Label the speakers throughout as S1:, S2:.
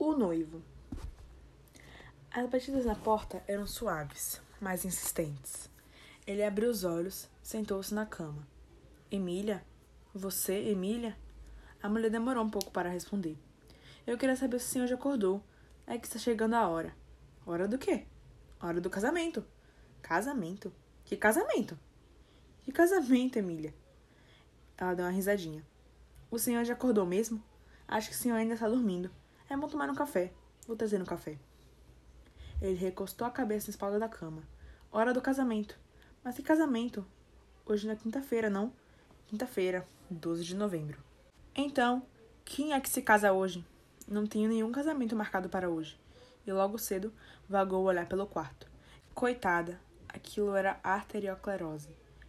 S1: O noivo. As batidas na porta eram suaves, mas insistentes. Ele abriu os olhos, sentou-se na cama. Emília? Você, Emília? A mulher demorou um pouco para responder. Eu queria saber se o senhor já acordou. É que está chegando a hora. Hora do quê? Hora do casamento. Casamento? Que casamento? Que casamento, Emília? Ela deu uma risadinha. O senhor já acordou mesmo? Acho que o senhor ainda está dormindo. É bom tomar um café. Vou trazer um café. Ele recostou a cabeça na espalda da cama. Hora do casamento. Mas que casamento? Hoje na quinta-feira, não? Quinta-feira, 12 de novembro. Então, quem é que se casa hoje? Não tenho nenhum casamento marcado para hoje. E logo cedo vagou olhar pelo quarto. Coitada, aquilo era arterioclerose.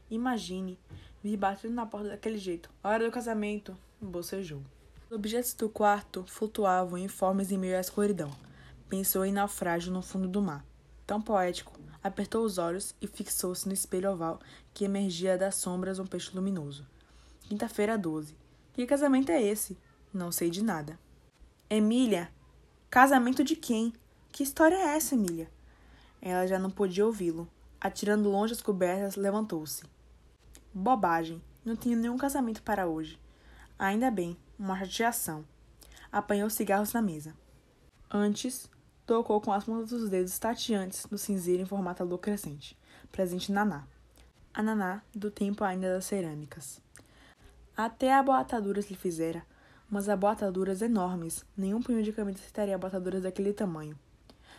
S1: Imagine, vir batendo na porta daquele jeito. Hora do casamento, bocejou. Os objetos do quarto flutuavam informes em meio à escuridão. Pensou em naufrágio no fundo do mar. Tão poético, apertou os olhos e fixou-se no espelho oval que emergia das sombras um peixe luminoso. Quinta-feira 12. Que casamento é esse? Não sei de nada. Emília! Casamento de quem? Que história é essa, Emília? Ela já não podia ouvi-lo. Atirando longe as cobertas, levantou-se. Bobagem. Não tinha nenhum casamento para hoje. Ainda bem, uma chateação. Apanhou cigarros na mesa. Antes, tocou com as pontas dos dedos tateantes no cinzeiro em formato crescente, presente na Naná. A Naná, do tempo ainda das cerâmicas. Até aboataduras lhe fizera, umas aboataduras enormes, nenhum punho de camisa citaria aboataduras daquele tamanho.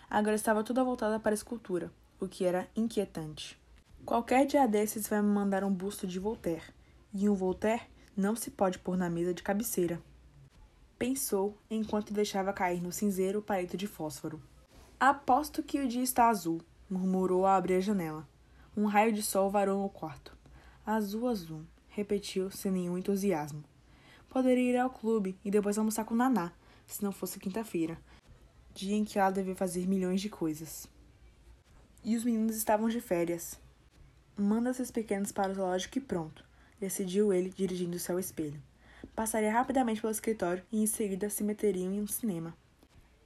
S1: Agora estava toda voltada para a escultura, o que era inquietante. Qualquer dia desses vai me mandar um busto de Voltaire, e um Voltaire não se pode pôr na mesa de cabeceira. Pensou enquanto deixava cair no cinzeiro o palito de fósforo. Aposto que o dia está azul, murmurou ao abrir a janela. Um raio de sol varou no quarto. Azul, azul, repetiu sem nenhum entusiasmo. Poderia ir ao clube e depois almoçar com Naná, se não fosse quinta-feira, dia em que ela devia fazer milhões de coisas. E os meninos estavam de férias. Manda esses pequenos para o zoológico e pronto decidiu ele, dirigindo-se ao espelho. Passaria rapidamente pelo escritório e em seguida se meteriam em um cinema.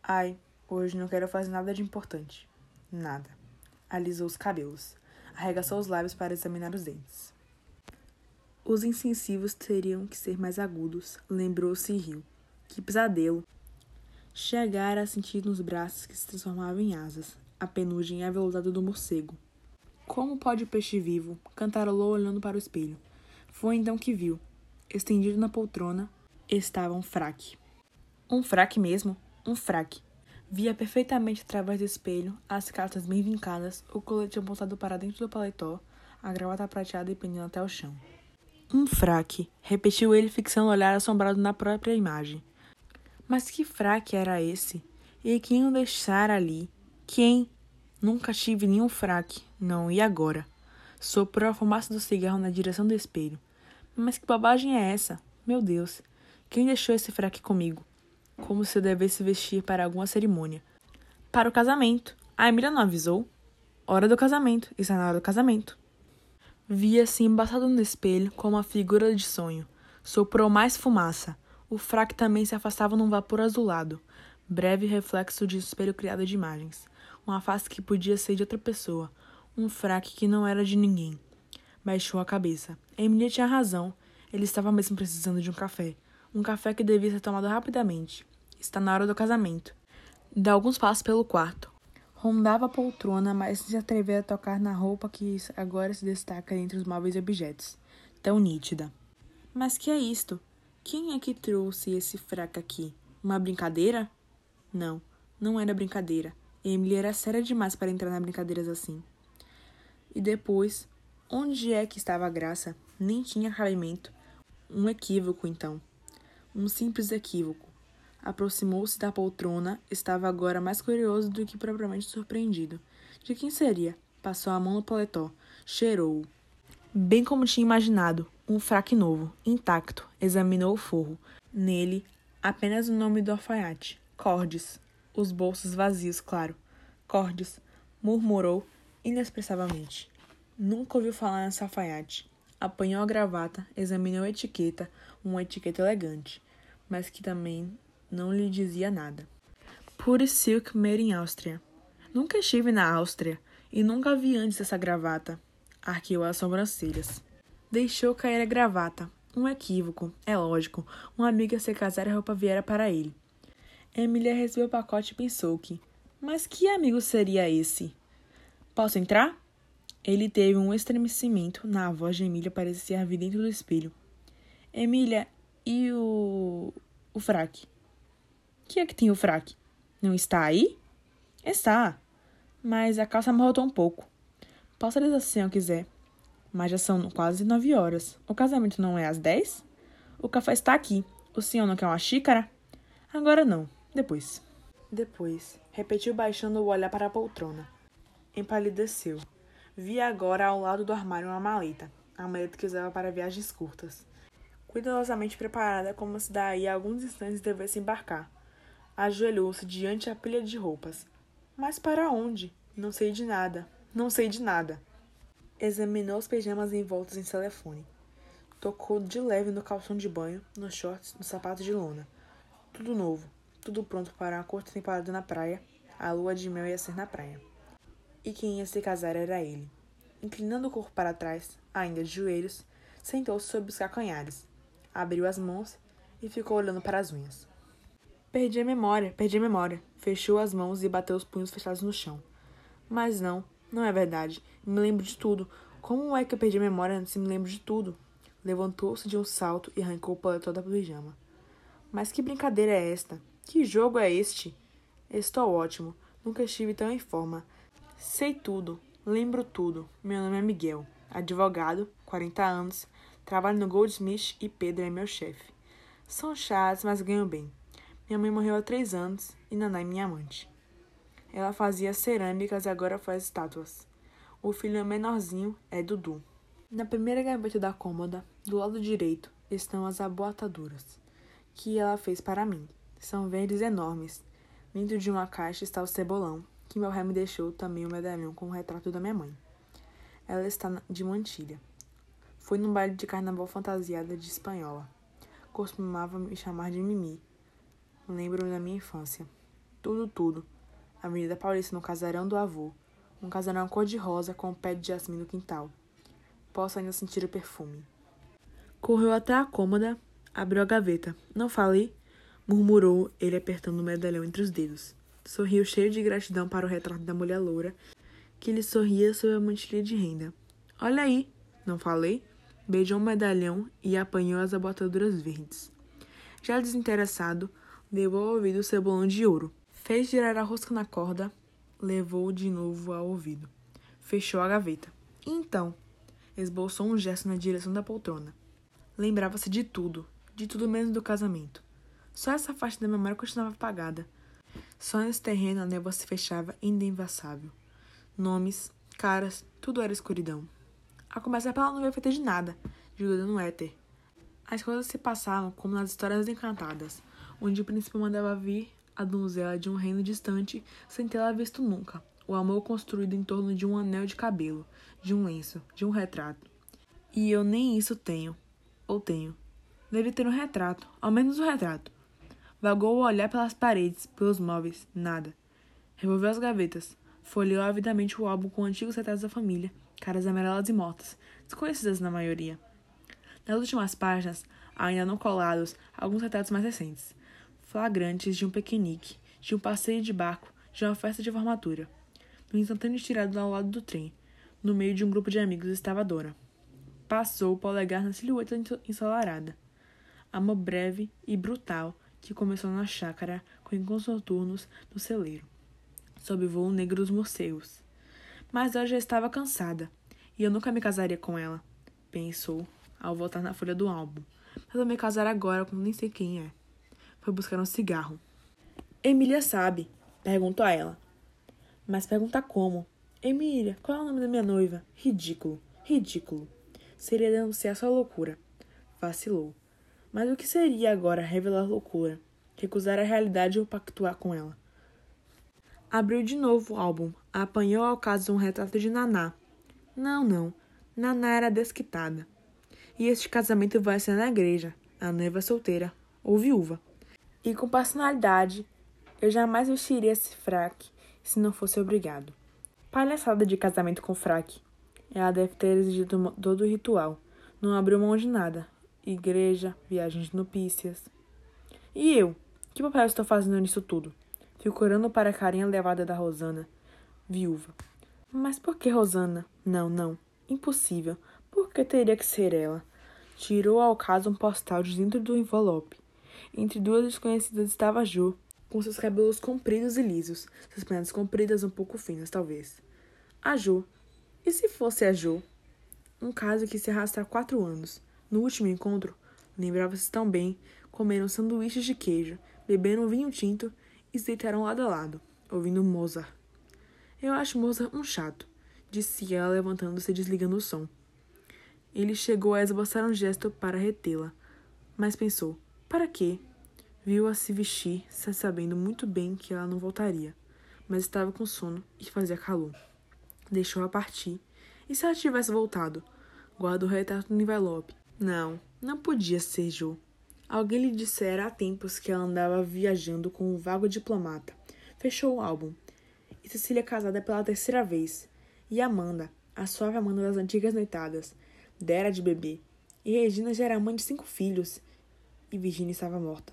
S1: Ai, hoje não quero fazer nada de importante. Nada. Alisou os cabelos. Arregaçou os lábios para examinar os dentes. Os incensivos teriam que ser mais agudos, lembrou-se e riu. Que pesadelo! Chegara a sentir nos braços que se transformavam em asas, a penugem aveludada do morcego. Como pode o peixe vivo? Cantarolou olhando para o espelho. Foi então que viu. Estendido na poltrona estava um fraque. Um fraque mesmo? Um fraque. Via perfeitamente através do espelho as cartas bem vincadas, o colete apontado para dentro do paletó, a gravata prateada e pendendo até o chão. Um fraque, repetiu ele fixando o olhar assombrado na própria imagem. Mas que fraque era esse? E quem o deixara ali? Quem? Nunca tive nenhum fraque. Não, e agora? Soprou a fumaça do cigarro na direção do espelho. Mas que bobagem é essa? Meu Deus, quem deixou esse fraque comigo? Como se eu devesse vestir para alguma cerimônia. Para o casamento. A Emília não avisou? Hora do casamento. Está na hora do casamento. Via-se embaçado no espelho como uma figura de sonho. Soprou mais fumaça. O fraque também se afastava num vapor azulado. Breve reflexo de espelho criado de imagens. Uma face que podia ser de outra pessoa um fraque que não era de ninguém. Baixou a cabeça. Emília tinha razão. Ele estava mesmo precisando de um café. Um café que devia ser tomado rapidamente. Está na hora do casamento. Deu alguns passos pelo quarto. Rondava a poltrona, mas se atreveu a tocar na roupa que agora se destaca entre os móveis e objetos. Tão nítida. Mas que é isto? Quem é que trouxe esse fraco aqui? Uma brincadeira? Não, não era brincadeira. Emily era séria demais para entrar nas brincadeiras assim. E depois, onde é que estava a graça? Nem tinha cabimento. Um equívoco, então. Um simples equívoco. Aproximou-se da poltrona, estava agora mais curioso do que propriamente surpreendido. De quem seria? Passou a mão no paletó, cheirou-o. Bem como tinha imaginado, um fraque novo, intacto, examinou o forro. Nele, apenas o nome do alfaiate, Cordes. Os bolsos vazios, claro. Cordes, murmurou inexpressivamente. Nunca ouviu falar nessa alfaiate. Apanhou a gravata, examinou a etiqueta, uma etiqueta elegante, mas que também não lhe dizia nada. Pure Silk Made in Áustria. Nunca estive na Áustria e nunca vi antes essa gravata. Arqueou as sobrancelhas. Deixou cair a gravata. Um equívoco, é lógico. Uma amiga se casar e a roupa viera para ele. Emília recebeu o pacote e pensou que. Mas que amigo seria esse? Posso entrar? Ele teve um estremecimento. Na voz de Emília parecia vir dentro do espelho. Emília, e o. o fraque? Que é que tem o fraque? Não está aí? Está mas a calça amarrotou um pouco. Posso dizer se eu quiser. Mas já são quase nove horas. O casamento não é às dez? O café está aqui. O senhor não quer uma xícara? Agora não. Depois. Depois, repetiu baixando o olhar para a poltrona. Empalideceu. Via agora ao lado do armário uma maleta. A maleta que usava para viagens curtas. Cuidadosamente preparada como se daí a alguns instantes devesse embarcar. Ajoelhou-se diante a pilha de roupas. Mas para onde? Não sei de nada. Não sei de nada. Examinou os pijamas envoltos em telefone. Tocou de leve no calção de banho, nos shorts, nos sapatos de lona. Tudo novo, tudo pronto para uma curta temporada na praia. A lua de mel ia ser na praia. E quem ia se casar era ele. Inclinando o corpo para trás, ainda de joelhos, sentou-se sobre os cacanhares, abriu as mãos e ficou olhando para as unhas. Perdi a memória, perdi a memória. Fechou as mãos e bateu os punhos fechados no chão. Mas não, não é verdade. Me lembro de tudo. Como é que eu perdi a memória se me lembro de tudo? Levantou-se de um salto e arrancou o paletó da pijama. Mas que brincadeira é esta? Que jogo é este? Estou ótimo. Nunca estive tão em forma. Sei tudo. Lembro tudo. Meu nome é Miguel. Advogado, 40 anos. Trabalho no Goldsmith e Pedro é meu chefe. São chatos, mas ganho bem. Minha mãe morreu há três anos e Nanai minha amante. Ela fazia cerâmicas e agora faz estátuas. O filho menorzinho é Dudu. Na primeira gaveta da cômoda, do lado direito, estão as aboataduras, que ela fez para mim. São verdes enormes. Dentro de uma caixa está o cebolão, que meu pai me deixou também o medalhão com o retrato da minha mãe. Ela está de mantilha. Fui num baile de carnaval fantasiada de espanhola. Costumava me chamar de Mimi, Lembro da minha infância. Tudo, tudo. Avenida Paulista no casarão do avô. Um casarão cor-de-rosa com um pé de jasmim no quintal. Posso ainda sentir o perfume. Correu até a cômoda, abriu a gaveta. Não falei? Murmurou ele apertando o medalhão entre os dedos. Sorriu cheio de gratidão para o retrato da mulher loura, que lhe sorria sob a mantilha de renda. Olha aí, não falei? Beijou o medalhão e apanhou as abotaduras verdes. Já desinteressado, Levou ao ouvido o cebolão de ouro. Fez girar a rosca na corda, levou de novo ao ouvido. Fechou a gaveta. Então, esboçou um gesto na direção da poltrona. Lembrava-se de tudo, de tudo menos do casamento. Só essa faixa da memória continuava apagada. Só nesse terreno a névoa se fechava indemvassável. Nomes, caras, tudo era escuridão. A começar pela nuvem feita de nada, jogando no éter. As coisas se passavam como nas histórias encantadas onde o príncipe mandava vir a donzela de um reino distante sem tê-la visto nunca. O amor construído em torno de um anel de cabelo, de um lenço, de um retrato. E eu nem isso tenho. Ou tenho. Deve ter um retrato, ao menos um retrato. Vagou o olhar pelas paredes, pelos móveis, nada. Revolveu as gavetas, folheou avidamente o álbum com antigos retratos da família, caras amarelas e mortas, desconhecidas na maioria. Nas últimas páginas, ainda não colados, alguns retratos mais recentes flagrantes de um piquenique, de um passeio de barco, de uma festa de formatura. No instantâneo estirado ao lado do trem, no meio de um grupo de amigos, estava Dora. Passou o polegar na silhueta ensolarada. Amor breve e brutal que começou na chácara com encontros noturnos no celeiro, sob o voo negro dos morcegos. Mas ela já estava cansada, e eu nunca me casaria com ela, pensou, ao voltar na folha do álbum. Mas eu me casar agora com nem sei quem é foi buscar um cigarro. Emília sabe, perguntou a ela. Mas pergunta como? Emília, qual é o nome da minha noiva? Ridículo, ridículo. Seria denunciar sua loucura. Vacilou. Mas o que seria agora revelar loucura? Recusar a realidade ou pactuar com ela? Abriu de novo o álbum. Apanhou ao caso um retrato de Naná. Não, não. Naná era desquitada. E este casamento vai ser na igreja. A noiva solteira ou viúva. E com personalidade, Eu jamais vestiria esse fraque se não fosse obrigado. Palhaçada de casamento com fraque. Ela deve ter exigido todo o ritual. Não abriu mão de nada. Igreja, viagens de nupícias. E eu? Que papel estou fazendo nisso tudo? Fico orando para a carinha levada da Rosana, viúva. Mas por que Rosana? Não, não. Impossível. Por que teria que ser ela? Tirou ao caso um postal de dentro do envelope. Entre duas desconhecidas estava Jo, com seus cabelos compridos e lisos, suas pernas compridas um pouco finas, talvez. A Jo. E se fosse a Jo? Um caso que se arrasta há quatro anos. No último encontro, lembrava-se tão bem, comeram sanduíches de queijo, beberam vinho tinto e se deitaram lado a lado, ouvindo Mozart. Eu acho Mozart um chato, disse ela levantando-se e desligando o som. Ele chegou a esboçar um gesto para retê-la, mas pensou: para quê? Viu-a se vestir, sabendo muito bem que ela não voltaria, mas estava com sono e fazia calor. Deixou-a partir. E se ela tivesse voltado? Guardou o retrato no envelope. Não, não podia ser Jo. Alguém lhe dissera há tempos que ela andava viajando com um vago diplomata. Fechou o álbum. E Cecília casada pela terceira vez. E Amanda, a suave Amanda das antigas noitadas, dera de bebê. E Regina já era mãe de cinco filhos. E Virginia estava morta.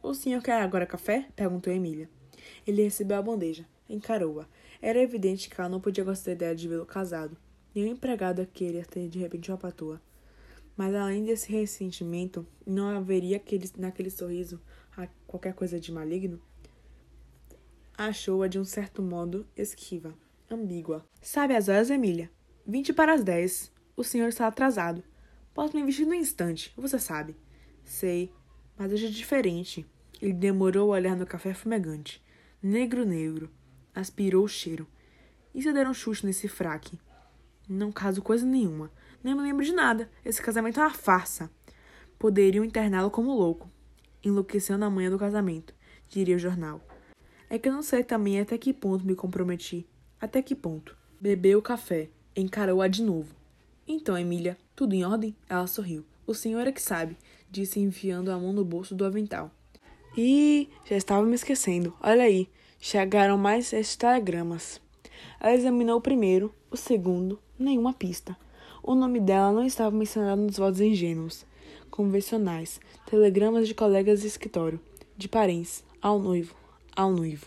S1: O senhor quer agora café? perguntou Emília. Ele recebeu a bandeja. Encarou-a. Era evidente que ela não podia gostar da ideia de vê-lo casado. Nenhum empregado queria ter de repente uma patroa. Mas além desse ressentimento, não haveria aquele, naquele sorriso qualquer coisa de maligno? Achou-a de um certo modo esquiva, ambígua. Sabe as horas, Emília? Vinte para as dez. O senhor está atrasado. Posso me vestir no instante, você sabe. Sei, mas hoje é diferente. Ele demorou a olhar no café fumegante. Negro, negro. Aspirou o cheiro. E se eu der um chute nesse fraque? Não caso coisa nenhuma. Nem me lembro de nada. Esse casamento é uma farsa. Poderiam interná-lo como louco. Enlouqueceu na manhã do casamento, diria o jornal. É que eu não sei também até que ponto me comprometi. Até que ponto? Bebeu o café. Encarou-a de novo. Então, Emília, tudo em ordem? Ela sorriu. O senhor é que sabe, disse enfiando a mão no bolso do avental. E já estava me esquecendo. Olha aí, chegaram mais estes telegramas. Ela examinou o primeiro, o segundo, nenhuma pista. O nome dela não estava mencionado nos votos ingênuos, convencionais, telegramas de colegas de escritório, de parentes, ao noivo, ao noivo.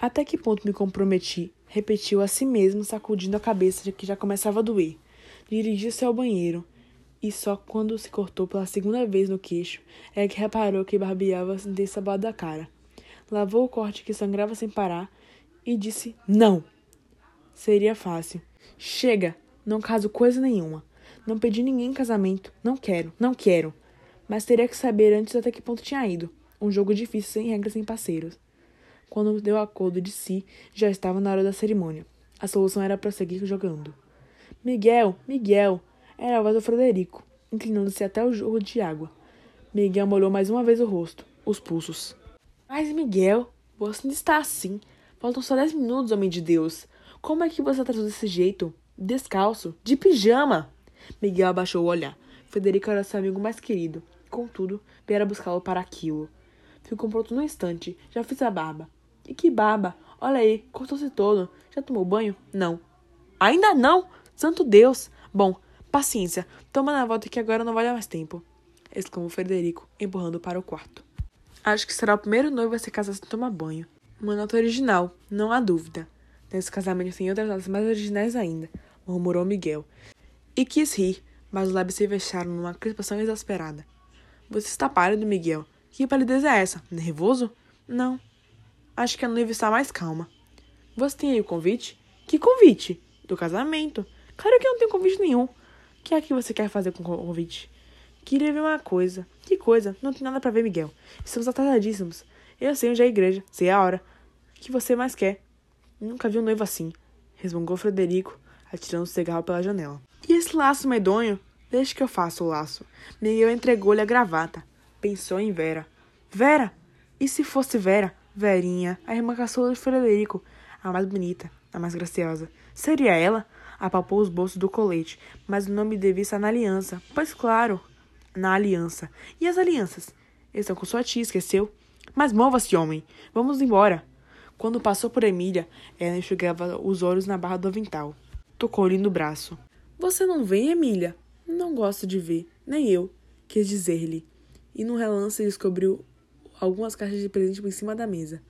S1: Até que ponto me comprometi? Repetiu a si mesmo, sacudindo a cabeça que já começava a doer. Dirigiu-se ao banheiro, e só quando se cortou pela segunda vez no queixo é que reparou que barbeava desse lado da cara. Lavou o corte que sangrava sem parar e disse não. Seria fácil. Chega, não caso coisa nenhuma. Não pedi ninguém em casamento. Não quero, não quero. Mas teria que saber antes até que ponto tinha ido. Um jogo difícil, sem regras, sem parceiros. Quando deu acordo de si, já estava na hora da cerimônia. A solução era prosseguir jogando. Miguel, Miguel, era a voz do Frederico, inclinando-se até o jorro de água. Miguel molhou mais uma vez o rosto, os pulsos. Mas, Miguel, você ainda está assim. Faltam só dez minutos, homem de Deus. Como é que você atrasou desse jeito? Descalço, de pijama. Miguel abaixou o olhar. Frederico era seu amigo mais querido. Contudo, viera buscá-lo para aquilo. Ficou pronto no instante. Já fiz a barba. E que barba! Olha aí, cortou-se todo. Já tomou banho? Não. Ainda não? Santo Deus! Bom, Paciência, toma na volta que agora não dar mais tempo, exclamou Frederico, empurrando para o quarto. Acho que será o primeiro noivo a se casar sem tomar banho. Uma nota original, não há dúvida. Nesse casamento tem outras notas mais originais ainda, murmurou Miguel. E quis rir, mas os lábios se fecharam numa crispação exasperada. Você está pálido, Miguel. Que palidez é essa? Nervoso? Não. Acho que a noiva está mais calma. Você tem aí o convite? Que convite? Do casamento. Claro que eu não tenho convite nenhum que é que você quer fazer com o convite? Queria ver uma coisa. Que coisa? Não tem nada para ver, Miguel. Estamos atrasadíssimos. Eu sei onde é a igreja, sei a hora. O que você mais quer? Nunca vi um noivo assim, resmungou Frederico, atirando o cigarro pela janela. E esse laço medonho? Deixe que eu faça o laço. Miguel entregou-lhe a gravata. Pensou em Vera. Vera? E se fosse Vera? Verinha, a irmã caçula de Frederico, a mais bonita, a mais graciosa. Seria ela? apalpou os bolsos do colete, mas o nome devia estar na aliança. Pois claro, na aliança. E as alianças? Estão com sua tia, esqueceu? Mas mova-se, homem! Vamos embora! Quando passou por Emília, ela enxugava os olhos na barra do avental. Tocou-lhe no braço. Você não vem, Emília? Não gosto de ver, nem eu, quis dizer-lhe. E no relance descobriu algumas caixas de presente por cima da mesa.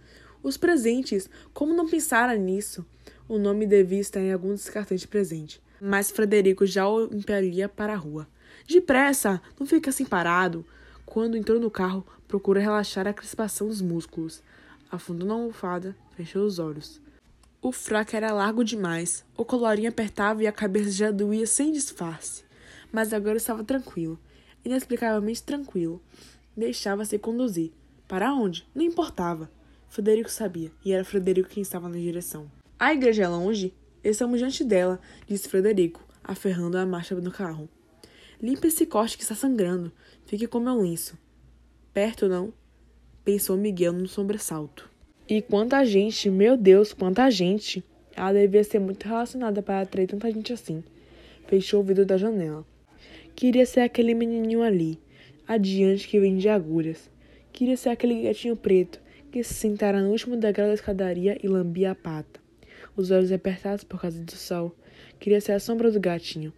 S1: Os presentes! Como não pensara nisso? O nome devia estar em algum descartante de presente. Mas Frederico já o impelia para a rua. Depressa! Não fica assim parado! Quando entrou no carro, procura relaxar a crispação dos músculos. Afundou na almofada, fechou os olhos. O fraco era largo demais, o colorinho apertava e a cabeça já doía sem disfarce. Mas agora estava tranquilo, inexplicavelmente tranquilo. Deixava-se conduzir. Para onde? Não importava. Frederico sabia, e era Frederico quem estava na direção. A igreja é longe? Estamos diante dela, disse Frederico, aferrando a marcha do carro. Limpe esse corte que está sangrando. Fique com meu lenço. Perto, não? Pensou Miguel num sobressalto. E quanta gente, meu Deus, quanta gente! Ela devia ser muito relacionada para atrair tanta gente assim. Fechou o vidro da janela. Queria ser aquele menininho ali, adiante que vende agulhas. Queria ser aquele gatinho preto que se sentara no último degrau da escadaria e lambia a pata. Os olhos apertados por causa do sol. Queria ser a sombra do gatinho.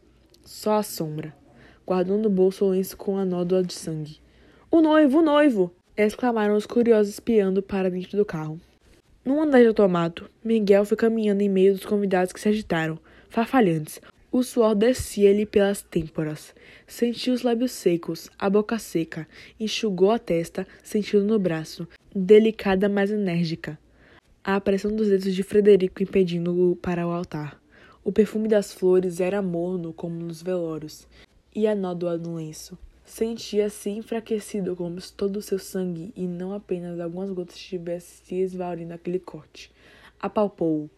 S1: Só a sombra. Guardou no bolso o lenço com a nódoa de sangue. O noivo, o noivo! Exclamaram os curiosos espiando para dentro do carro. Num andar de automato, Miguel foi caminhando em meio dos convidados que se agitaram, farfalhantes. O suor descia-lhe pelas têmporas. Sentiu os lábios secos, a boca seca, enxugou a testa, sentindo no braço, delicada mas enérgica. A pressão dos dedos de Frederico impedindo-o para o altar. O perfume das flores era morno como nos velórios, e a nódoa no lenço. Sentia-se enfraquecido como se todo o seu sangue e não apenas algumas gotas estivessem se esvaurindo naquele corte. Apalpou-o.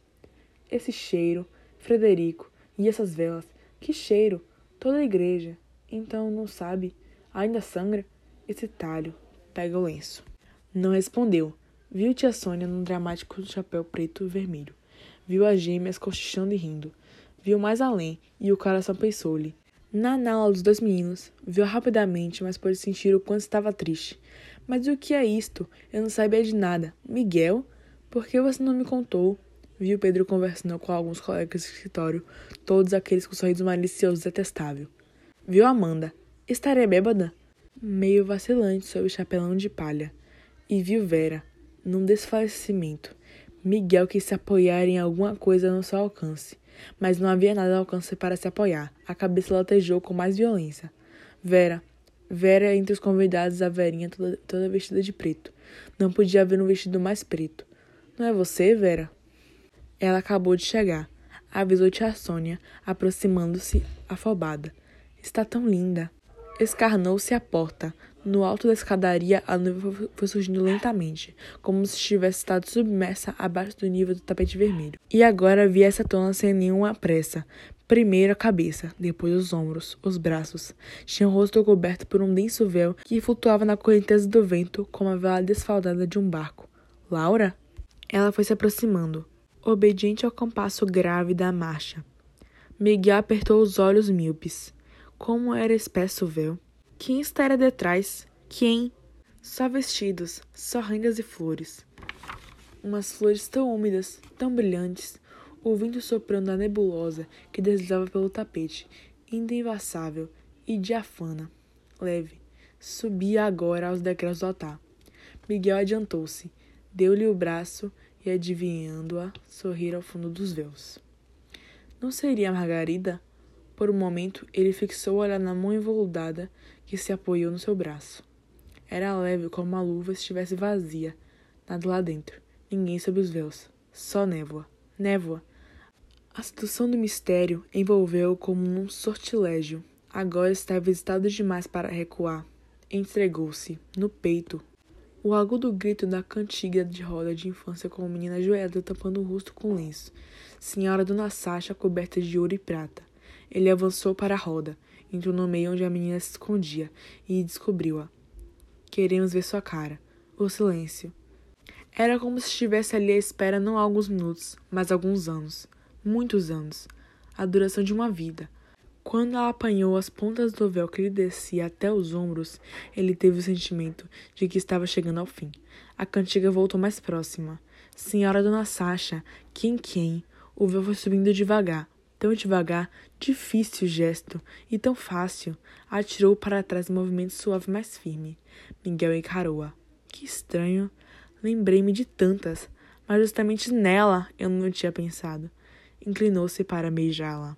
S1: Esse cheiro, Frederico, e essas velas, que cheiro! Toda a igreja. Então não sabe? Ainda sangra? Esse talho. Pega o lenço. Não respondeu. Viu tia Sônia num dramático chapéu preto e vermelho. Viu as gêmeas cochichando e rindo. Viu mais além, e o coração pensou-lhe: na aula dos dois meninos, viu rapidamente, mas pôde sentir o quanto estava triste. Mas o que é isto? Eu não sabia de nada. Miguel? Por que você não me contou? Viu Pedro conversando com alguns colegas do escritório, todos aqueles com sorriso malicioso e detestável. Viu Amanda. Estaria bêbada? Meio vacilante sob o chapelão de palha. E viu Vera, num desfalecimento. Miguel quis se apoiar em alguma coisa no seu alcance mas não havia nada ao alcance para se apoiar. A cabeça latejou com mais violência. Vera. Vera entre os convidados, a Verinha toda, toda vestida de preto. Não podia haver um vestido mais preto. Não é você, Vera? Ela acabou de chegar. Avisou tia Sônia, aproximando-se, afobada. Está tão linda. Escarnou-se à porta. No alto da escadaria, a noiva foi surgindo lentamente, como se tivesse estado submersa abaixo do nível do tapete vermelho. E agora via essa tona sem nenhuma pressa. Primeiro a cabeça, depois os ombros, os braços. Tinha o rosto coberto por um denso véu que flutuava na correnteza do vento como a vela desfaldada de um barco. Laura? Ela foi se aproximando, obediente ao compasso grave da marcha. Miguel apertou os olhos míopes. Como era espesso o véu. Quem estaria detrás? Quem? Só vestidos, só rendas e flores. Umas flores tão úmidas, tão brilhantes, o vento soprando a nebulosa que deslizava pelo tapete, indembaçável e diafana, leve, subia agora aos degraus do altar. Miguel adiantou-se, deu-lhe o braço e, adivinhando-a, sorrir ao fundo dos véus. Não seria Margarida? Por um momento, ele fixou o olhar na mão envoludada que se apoiou no seu braço. Era leve como uma luva estivesse vazia, nada lá dentro, ninguém sob os véus, só névoa. Névoa. A sedução do mistério envolveu-o como um sortilégio. Agora estava excitado demais para recuar. Entregou-se, no peito, o agudo grito da cantiga de roda de infância com a menina ajoelhada tampando o rosto com lenço. Senhora Dona Sacha coberta de ouro e prata. Ele avançou para a roda, entrou no meio onde a menina se escondia e descobriu-a. Queremos ver sua cara. O silêncio. Era como se estivesse ali à espera não alguns minutos, mas alguns anos. Muitos anos. A duração de uma vida. Quando ela apanhou as pontas do véu que lhe descia até os ombros, ele teve o sentimento de que estava chegando ao fim. A cantiga voltou mais próxima. Senhora Dona Sacha, quem quem? O véu foi subindo devagar, tão devagar, difícil gesto, e tão fácil. Atirou para trás um movimento suave mais firme. Miguel encarou-a. Que estranho. Lembrei-me de tantas, mas justamente nela eu não tinha pensado. Inclinou-se para beijá-la.